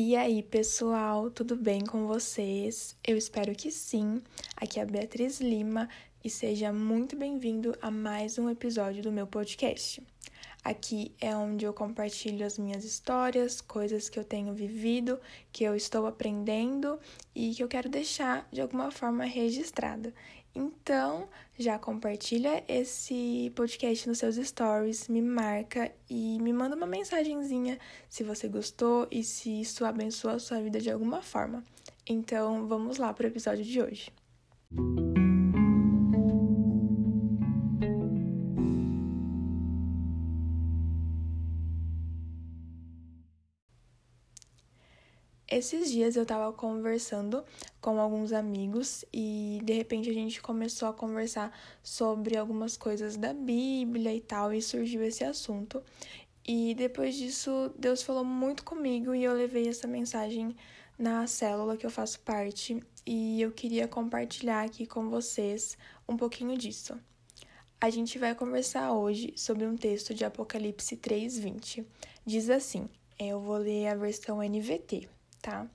E aí, pessoal, tudo bem com vocês? Eu espero que sim. Aqui é a Beatriz Lima e seja muito bem-vindo a mais um episódio do meu podcast. Aqui é onde eu compartilho as minhas histórias, coisas que eu tenho vivido, que eu estou aprendendo e que eu quero deixar de alguma forma registrada. Então, já compartilha esse podcast nos seus stories, me marca e me manda uma mensagenzinha se você gostou e se isso abençoa a sua vida de alguma forma. Então, vamos lá para o episódio de hoje. Esses dias eu tava conversando com alguns amigos e de repente a gente começou a conversar sobre algumas coisas da Bíblia e tal, e surgiu esse assunto. E depois disso, Deus falou muito comigo e eu levei essa mensagem na célula que eu faço parte e eu queria compartilhar aqui com vocês um pouquinho disso. A gente vai conversar hoje sobre um texto de Apocalipse 3:20. Diz assim: eu vou ler a versão NVT tá?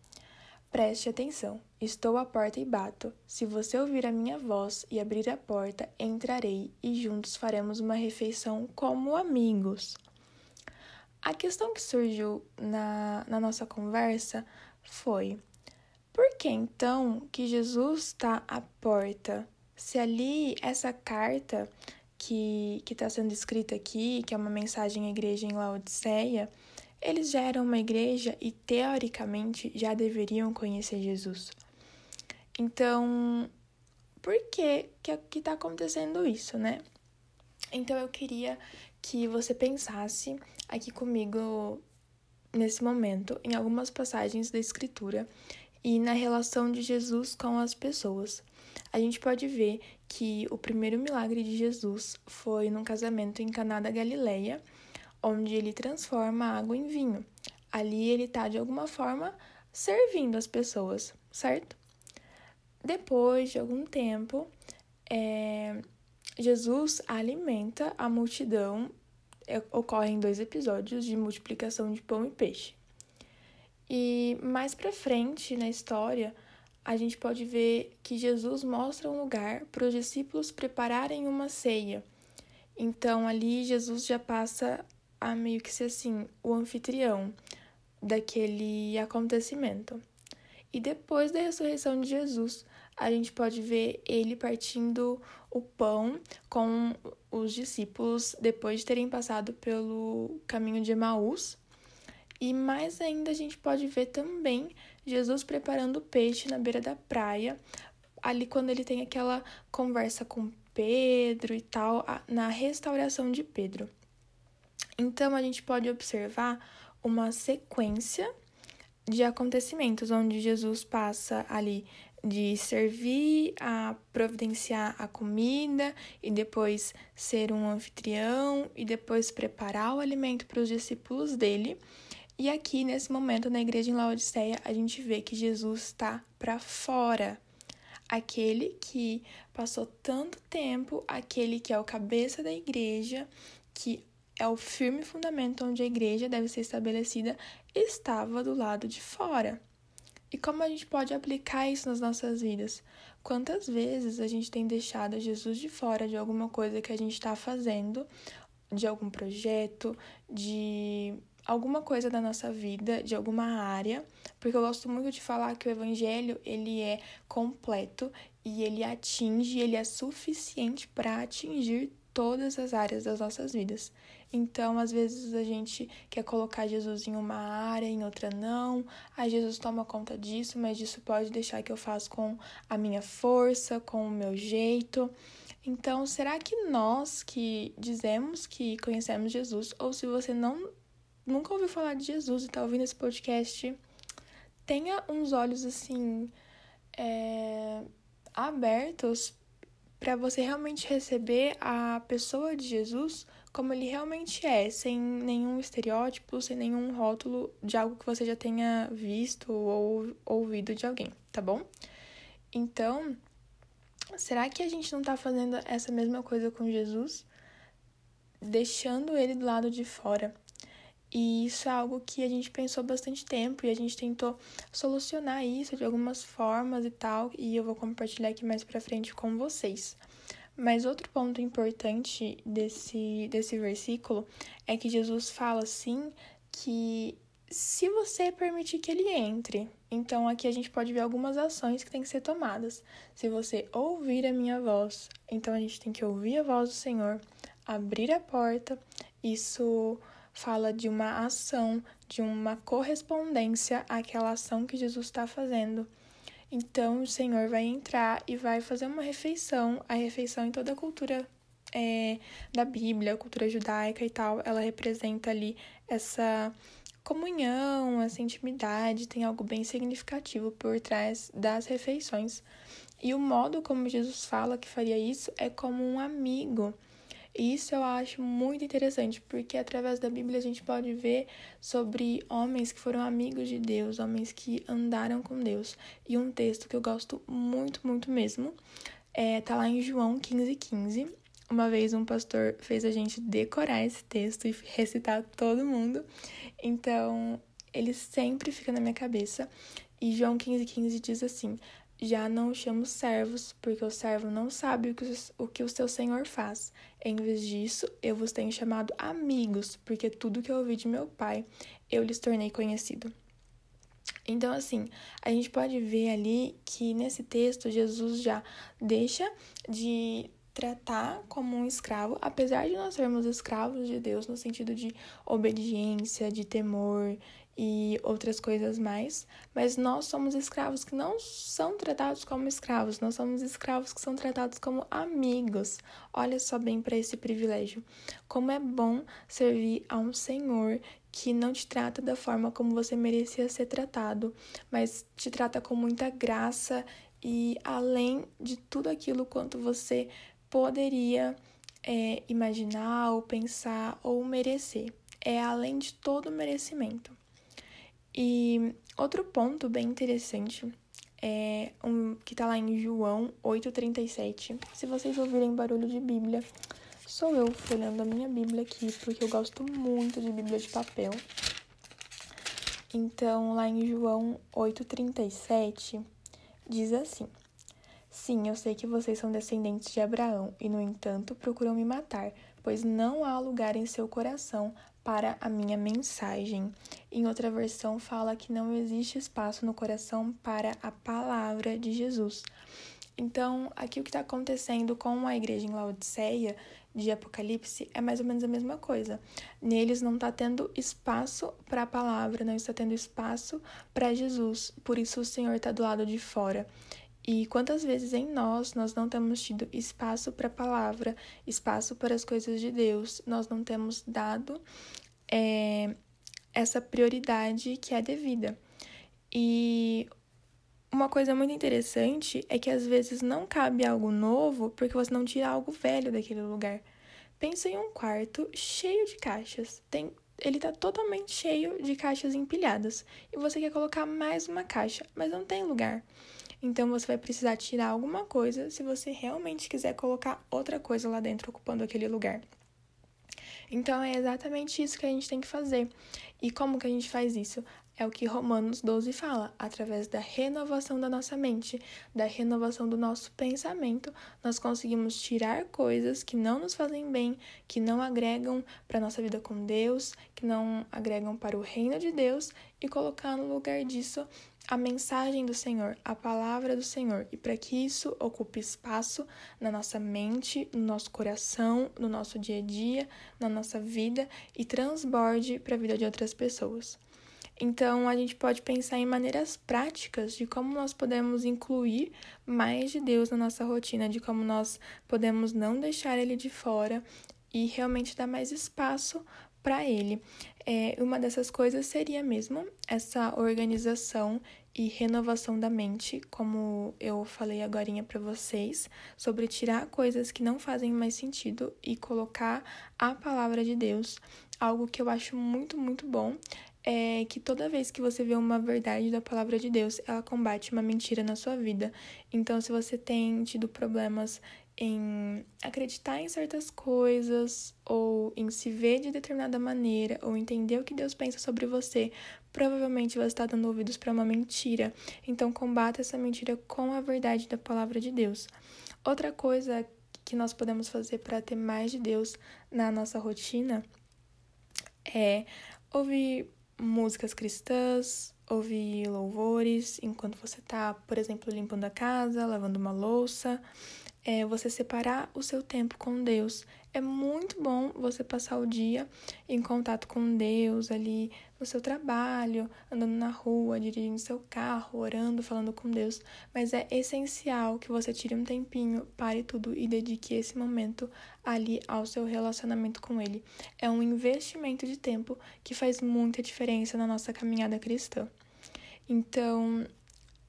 Preste atenção. Estou à porta e bato. Se você ouvir a minha voz e abrir a porta, entrarei e juntos faremos uma refeição como amigos. A questão que surgiu na, na nossa conversa foi: por que então que Jesus está à porta? Se ali essa carta que está sendo escrita aqui, que é uma mensagem à igreja em Laodiceia, eles já eram uma igreja e, teoricamente, já deveriam conhecer Jesus. Então, por que que está acontecendo isso, né? Então, eu queria que você pensasse aqui comigo nesse momento em algumas passagens da Escritura e na relação de Jesus com as pessoas. A gente pode ver que o primeiro milagre de Jesus foi num casamento em Caná da Galileia, onde ele transforma a água em vinho. Ali ele está, de alguma forma, servindo as pessoas, certo? Depois de algum tempo, é, Jesus alimenta a multidão. É, ocorrem dois episódios de multiplicação de pão e peixe. E mais para frente na história, a gente pode ver que Jesus mostra um lugar para os discípulos prepararem uma ceia. Então ali Jesus já passa a meio que ser assim, o anfitrião daquele acontecimento. E depois da ressurreição de Jesus, a gente pode ver ele partindo o pão com os discípulos depois de terem passado pelo caminho de Emaús. E mais ainda a gente pode ver também Jesus preparando o peixe na beira da praia, ali quando ele tem aquela conversa com Pedro e tal, na restauração de Pedro. Então, a gente pode observar uma sequência de acontecimentos onde Jesus passa ali de servir a providenciar a comida e depois ser um anfitrião e depois preparar o alimento para os discípulos dele. E aqui nesse momento na igreja em Laodiceia, a gente vê que Jesus está para fora. Aquele que passou tanto tempo, aquele que é o cabeça da igreja, que é o firme fundamento onde a igreja deve ser estabelecida, estava do lado de fora. E como a gente pode aplicar isso nas nossas vidas? Quantas vezes a gente tem deixado Jesus de fora de alguma coisa que a gente está fazendo, de algum projeto, de alguma coisa da nossa vida, de alguma área, porque eu gosto muito de falar que o evangelho, ele é completo e ele atinge, ele é suficiente para atingir todas as áreas das nossas vidas. Então, às vezes a gente quer colocar Jesus em uma área, em outra não. Aí Jesus toma conta disso, mas isso pode deixar que eu faça com a minha força, com o meu jeito. Então, será que nós que dizemos que conhecemos Jesus, ou se você não nunca ouviu falar de Jesus e está ouvindo esse podcast, tenha uns olhos assim é, abertos para você realmente receber a pessoa de Jesus como ele realmente é, sem nenhum estereótipo, sem nenhum rótulo de algo que você já tenha visto ou ouvido de alguém, tá bom? Então, será que a gente não tá fazendo essa mesma coisa com Jesus? Deixando ele do lado de fora. E isso é algo que a gente pensou bastante tempo e a gente tentou solucionar isso de algumas formas e tal, e eu vou compartilhar aqui mais para frente com vocês. Mas outro ponto importante desse, desse versículo é que Jesus fala assim que se você permitir que ele entre, então aqui a gente pode ver algumas ações que têm que ser tomadas. Se você ouvir a minha voz, então a gente tem que ouvir a voz do Senhor, abrir a porta. Isso fala de uma ação, de uma correspondência àquela ação que Jesus está fazendo. Então o Senhor vai entrar e vai fazer uma refeição, a refeição em toda a cultura é, da Bíblia, cultura judaica e tal, ela representa ali essa comunhão, essa intimidade, tem algo bem significativo por trás das refeições. E o modo como Jesus fala que faria isso é como um amigo. E isso eu acho muito interessante, porque através da Bíblia a gente pode ver sobre homens que foram amigos de Deus, homens que andaram com Deus. E um texto que eu gosto muito, muito mesmo, é, tá lá em João 15, 15. Uma vez um pastor fez a gente decorar esse texto e recitar todo mundo. Então, ele sempre fica na minha cabeça. E João 15, 15 diz assim: já não os chamo servos, porque o servo não sabe o que, o que o seu senhor faz. Em vez disso, eu vos tenho chamado amigos, porque tudo que eu ouvi de meu pai, eu lhes tornei conhecido. Então, assim, a gente pode ver ali que nesse texto Jesus já deixa de tratar como um escravo, apesar de nós sermos escravos de Deus no sentido de obediência, de temor e outras coisas mais, mas nós somos escravos que não são tratados como escravos, nós somos escravos que são tratados como amigos. Olha só bem para esse privilégio. Como é bom servir a um Senhor que não te trata da forma como você merecia ser tratado, mas te trata com muita graça e além de tudo aquilo quanto você poderia é, imaginar ou pensar ou merecer. É além de todo merecimento. E outro ponto bem interessante é um que tá lá em João 8:37. Se vocês ouvirem barulho de Bíblia, sou eu folhando a minha Bíblia aqui, porque eu gosto muito de Bíblia de papel. Então, lá em João 8:37 diz assim: Sim, eu sei que vocês são descendentes de Abraão e, no entanto, procuram me matar, pois não há lugar em seu coração para a minha mensagem. Em outra versão, fala que não existe espaço no coração para a palavra de Jesus. Então, aqui o que está acontecendo com a igreja em Laodiceia de Apocalipse é mais ou menos a mesma coisa. Neles não está tendo espaço para a palavra, não está tendo espaço para Jesus. Por isso o Senhor está do lado de fora. E quantas vezes em nós nós não temos tido espaço para a palavra, espaço para as coisas de Deus, nós não temos dado é, essa prioridade que é devida. E uma coisa muito interessante é que às vezes não cabe algo novo porque você não tira algo velho daquele lugar. Pensa em um quarto cheio de caixas. Tem, ele está totalmente cheio de caixas empilhadas. E você quer colocar mais uma caixa, mas não tem lugar. Então você vai precisar tirar alguma coisa se você realmente quiser colocar outra coisa lá dentro ocupando aquele lugar. Então é exatamente isso que a gente tem que fazer. E como que a gente faz isso? É o que Romanos 12 fala, através da renovação da nossa mente, da renovação do nosso pensamento, nós conseguimos tirar coisas que não nos fazem bem, que não agregam para a nossa vida com Deus, que não agregam para o reino de Deus e colocar no lugar disso a mensagem do Senhor, a palavra do Senhor, e para que isso ocupe espaço na nossa mente, no nosso coração, no nosso dia a dia, na nossa vida e transborde para a vida de outras pessoas. Então, a gente pode pensar em maneiras práticas de como nós podemos incluir mais de Deus na nossa rotina, de como nós podemos não deixar ele de fora e realmente dar mais espaço para ele. É, uma dessas coisas seria mesmo essa organização e renovação da mente, como eu falei agora para vocês, sobre tirar coisas que não fazem mais sentido e colocar a palavra de Deus. Algo que eu acho muito, muito bom é que toda vez que você vê uma verdade da palavra de Deus, ela combate uma mentira na sua vida. Então, se você tem tido problemas em acreditar em certas coisas, ou em se ver de determinada maneira, ou entender o que Deus pensa sobre você, provavelmente você está dando ouvidos para uma mentira. Então, combata essa mentira com a verdade da palavra de Deus. Outra coisa que nós podemos fazer para ter mais de Deus na nossa rotina é ouvir músicas cristãs, ouvir louvores enquanto você está, por exemplo, limpando a casa, lavando uma louça é você separar o seu tempo com Deus. É muito bom você passar o dia em contato com Deus ali no seu trabalho, andando na rua, dirigindo seu carro, orando, falando com Deus, mas é essencial que você tire um tempinho, pare tudo e dedique esse momento ali ao seu relacionamento com Ele. É um investimento de tempo que faz muita diferença na nossa caminhada cristã. Então,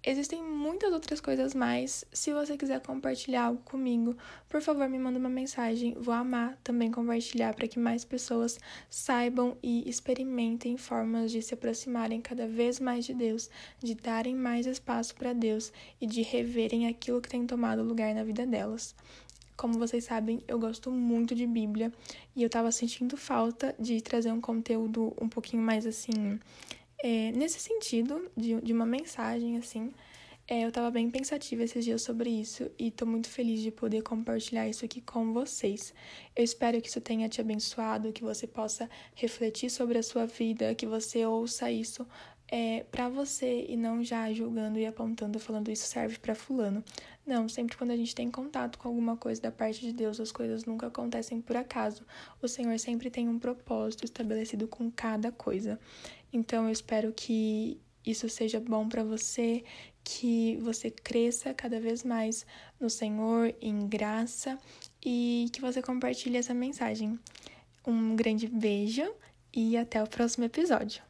Existem muitas outras coisas mais. Se você quiser compartilhar algo comigo, por favor, me manda uma mensagem. Vou amar também compartilhar para que mais pessoas saibam e experimentem formas de se aproximarem cada vez mais de Deus, de darem mais espaço para Deus e de reverem aquilo que tem tomado lugar na vida delas. Como vocês sabem, eu gosto muito de Bíblia e eu tava sentindo falta de trazer um conteúdo um pouquinho mais assim é, nesse sentido, de, de uma mensagem assim, é, eu estava bem pensativa esses dias sobre isso e estou muito feliz de poder compartilhar isso aqui com vocês. Eu espero que isso tenha te abençoado, que você possa refletir sobre a sua vida, que você ouça isso é, para você e não já julgando e apontando, falando isso serve para fulano. Não, sempre quando a gente tem contato com alguma coisa da parte de Deus, as coisas nunca acontecem por acaso. O Senhor sempre tem um propósito estabelecido com cada coisa. Então eu espero que isso seja bom para você, que você cresça cada vez mais no Senhor, em graça e que você compartilhe essa mensagem. Um grande beijo e até o próximo episódio.